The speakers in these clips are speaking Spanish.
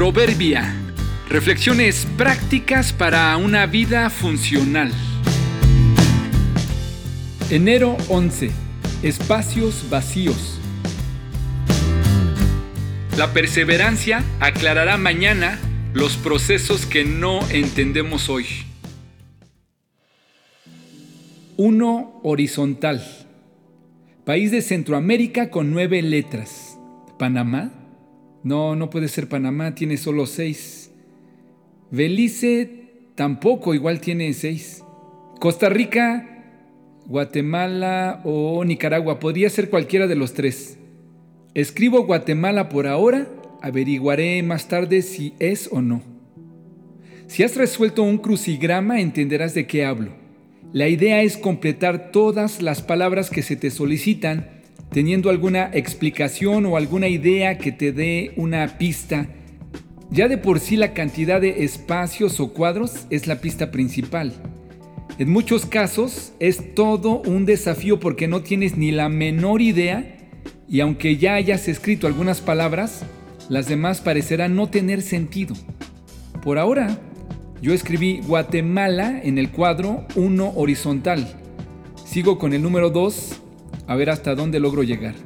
Proverbia. Reflexiones prácticas para una vida funcional. Enero 11. Espacios vacíos. La perseverancia aclarará mañana los procesos que no entendemos hoy. 1. Horizontal. País de Centroamérica con nueve letras. Panamá. No, no puede ser Panamá, tiene solo seis. Belice tampoco, igual tiene seis. Costa Rica, Guatemala o Nicaragua, podría ser cualquiera de los tres. Escribo Guatemala por ahora, averiguaré más tarde si es o no. Si has resuelto un crucigrama, entenderás de qué hablo. La idea es completar todas las palabras que se te solicitan, teniendo alguna explicación o alguna idea que te dé una pista. Ya de por sí la cantidad de espacios o cuadros es la pista principal. En muchos casos es todo un desafío porque no tienes ni la menor idea y aunque ya hayas escrito algunas palabras, las demás parecerán no tener sentido. Por ahora, yo escribí Guatemala en el cuadro 1 horizontal. Sigo con el número 2 a ver hasta dónde logro llegar.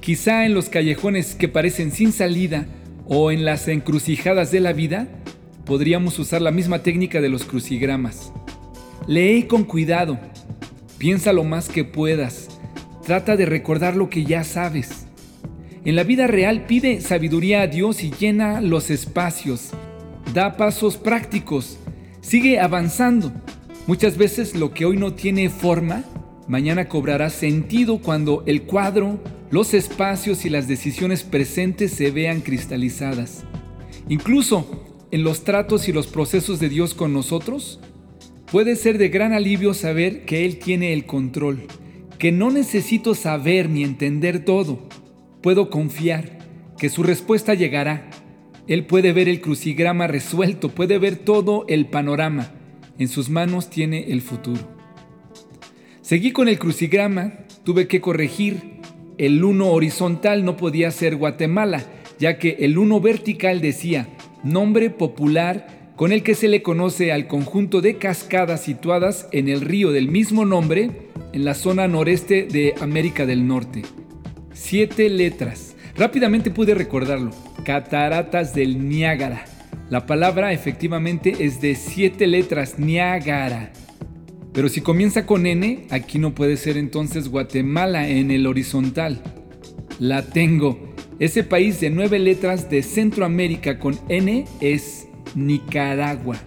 Quizá en los callejones que parecen sin salida o en las encrucijadas de la vida, podríamos usar la misma técnica de los crucigramas. Lee con cuidado, piensa lo más que puedas, trata de recordar lo que ya sabes. En la vida real pide sabiduría a Dios y llena los espacios, da pasos prácticos, sigue avanzando. Muchas veces lo que hoy no tiene forma, mañana cobrará sentido cuando el cuadro, los espacios y las decisiones presentes se vean cristalizadas. Incluso en los tratos y los procesos de Dios con nosotros, puede ser de gran alivio saber que Él tiene el control, que no necesito saber ni entender todo. Puedo confiar que su respuesta llegará él puede ver el crucigrama resuelto, puede ver todo el panorama. En sus manos tiene el futuro. Seguí con el crucigrama, tuve que corregir. El 1 horizontal no podía ser Guatemala, ya que el 1 vertical decía nombre popular con el que se le conoce al conjunto de cascadas situadas en el río del mismo nombre en la zona noreste de América del Norte. Siete letras. Rápidamente pude recordarlo. Cataratas del Niágara. La palabra efectivamente es de siete letras, Niágara. Pero si comienza con N, aquí no puede ser entonces Guatemala en el horizontal. La tengo. Ese país de nueve letras de Centroamérica con N es Nicaragua.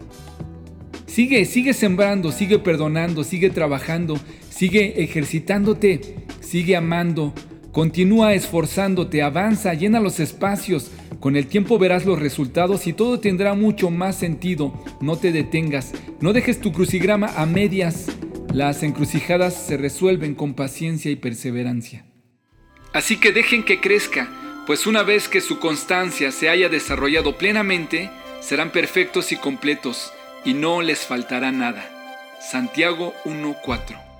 Sigue, sigue sembrando, sigue perdonando, sigue trabajando, sigue ejercitándote, sigue amando, Continúa esforzándote, avanza, llena los espacios. Con el tiempo verás los resultados y todo tendrá mucho más sentido. No te detengas, no dejes tu crucigrama a medias. Las encrucijadas se resuelven con paciencia y perseverancia. Así que dejen que crezca, pues una vez que su constancia se haya desarrollado plenamente, serán perfectos y completos, y no les faltará nada. Santiago 1.4